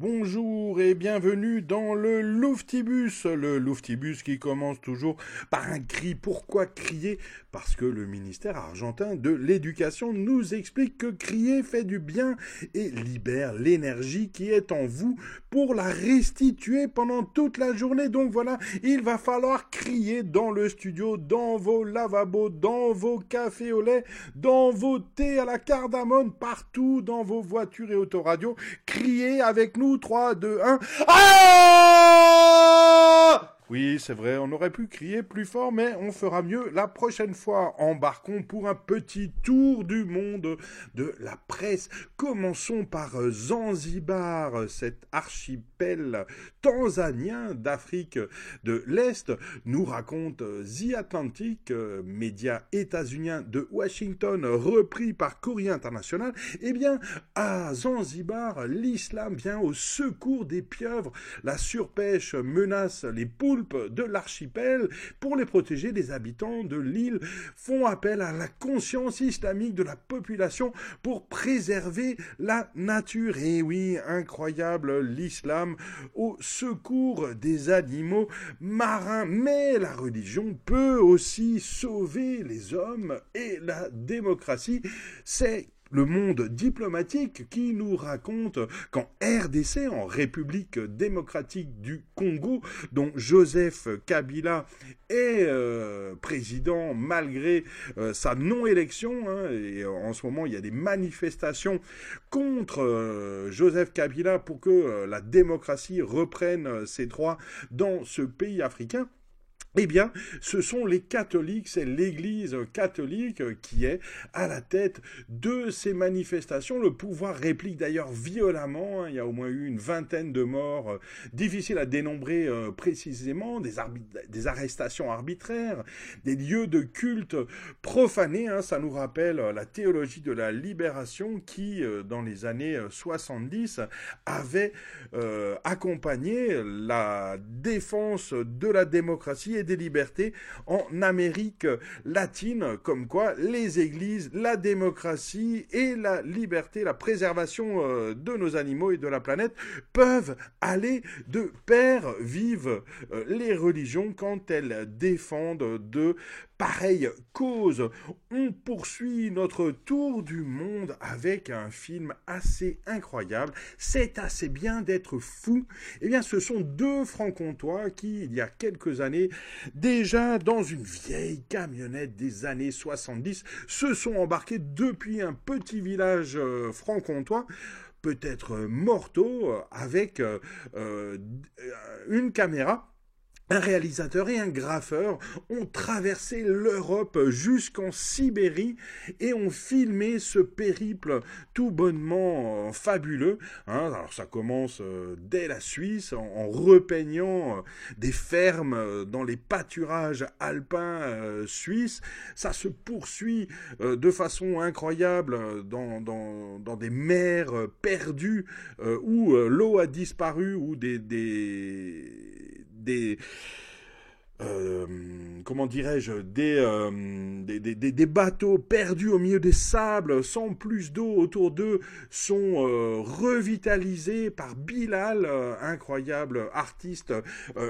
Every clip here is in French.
Bonjour et bienvenue dans le Louftibus, le Louftibus qui commence toujours par un cri. Pourquoi crier? Parce que le ministère argentin de l'éducation nous explique que crier fait du bien et libère l'énergie qui est en vous pour la restituer pendant toute la journée. Donc voilà, il va falloir crier dans le studio, dans vos lavabos, dans vos cafés au lait, dans vos thés à la cardamone, partout dans vos voitures et autoradios. Crier avec nous 3, 2, 1. Ah oui, c'est vrai, on aurait pu crier plus fort, mais on fera mieux la prochaine fois. Embarquons pour un petit tour du monde de la presse. Commençons par Zanzibar, cet archipel tanzanien d'Afrique de l'Est, nous raconte The Atlantic, média états-unien de Washington, repris par Courrier International. Eh bien, à Zanzibar, l'islam vient au secours des pieuvres. La surpêche menace les poules de l'archipel pour les protéger, les habitants de l'île font appel à la conscience islamique de la population pour préserver la nature. Et oui, incroyable, l'islam au secours des animaux marins. Mais la religion peut aussi sauver les hommes et la démocratie. C'est le monde diplomatique qui nous raconte qu'en RDC, en République démocratique du Congo, dont Joseph Kabila est euh, président malgré euh, sa non-élection, hein, et en ce moment il y a des manifestations contre euh, Joseph Kabila pour que la démocratie reprenne ses droits dans ce pays africain. Eh bien, ce sont les catholiques, c'est l'Église catholique qui est à la tête de ces manifestations. Le pouvoir réplique d'ailleurs violemment. Hein. Il y a au moins eu une vingtaine de morts, euh, difficiles à dénombrer euh, précisément, des, arrestations arbitraires, des lieux de culte profanés. Hein. Ça nous rappelle euh, la théologie de la libération qui, dans les années 70, avait accompagné la défense de la démocratie des libertés en Amérique latine, comme quoi les églises, la démocratie et la liberté, la préservation euh, de nos animaux et de la planète peuvent aller de pair vivent euh, les religions quand elles défendent de pareille cause. On poursuit notre tour du monde avec un film assez incroyable. C'est assez bien d'être fou. Eh bien, ce sont deux francs-comtois qui, il y a quelques années, déjà dans une vieille camionnette des années 70, se sont embarqués depuis un petit village euh, franc-comtois peut-être mortaux, avec euh, une caméra un réalisateur et un graffeur ont traversé l'Europe jusqu'en Sibérie et ont filmé ce périple tout bonnement euh, fabuleux. Hein. alors ça commence euh, dès la Suisse en, repeignant euh, des fermes dans les pâturages alpins suisses. Ça se poursuit de façon incroyable dans, des mers perdues où l'eau a disparu, ou des des euh, comment dirais-je, euh, des, des, des, bateaux perdus au milieu des sables, sans plus d'eau autour d'eux, sont euh, revitalisés par Bilal, incroyable artiste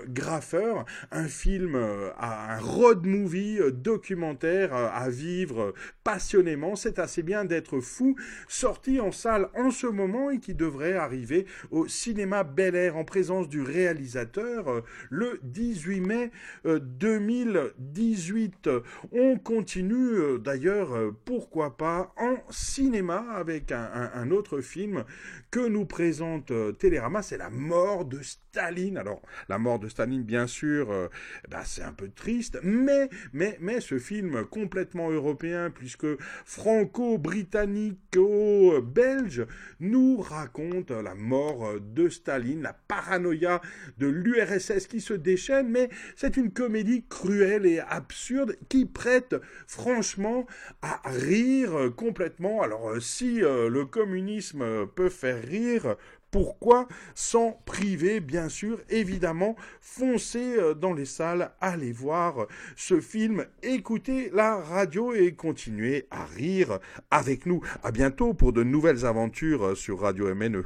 graffeur, un film, un road movie documentaire à vivre passionnément. C'est assez bien d'être fou, sorti en salle en ce moment et qui devrait arriver au cinéma Bel Air en présence du réalisateur le 18 mai 2018. On continue euh, d'ailleurs, euh, pourquoi pas, en cinéma avec un, autre film que nous présente euh, Télérama, c'est La mort de Staline. Alors, La mort de Staline, bien sûr, bah, c'est un peu triste, mais, mais, mais ce film complètement européen, puisque franco-britannico-belge, nous raconte la mort de Staline, la paranoïa de l'URSS qui se déchaîne, mais c'est une comédie cruelle et absurde qui prête franchement à rire complètement. Alors euh, si euh, le communisme peut faire rire, pourquoi s'en priver? Bien sûr, évidemment, foncez euh, dans les salles, allez voir ce film, écoutez la radio et continuez à rire avec nous. À bientôt pour de nouvelles aventures sur Radio MNE.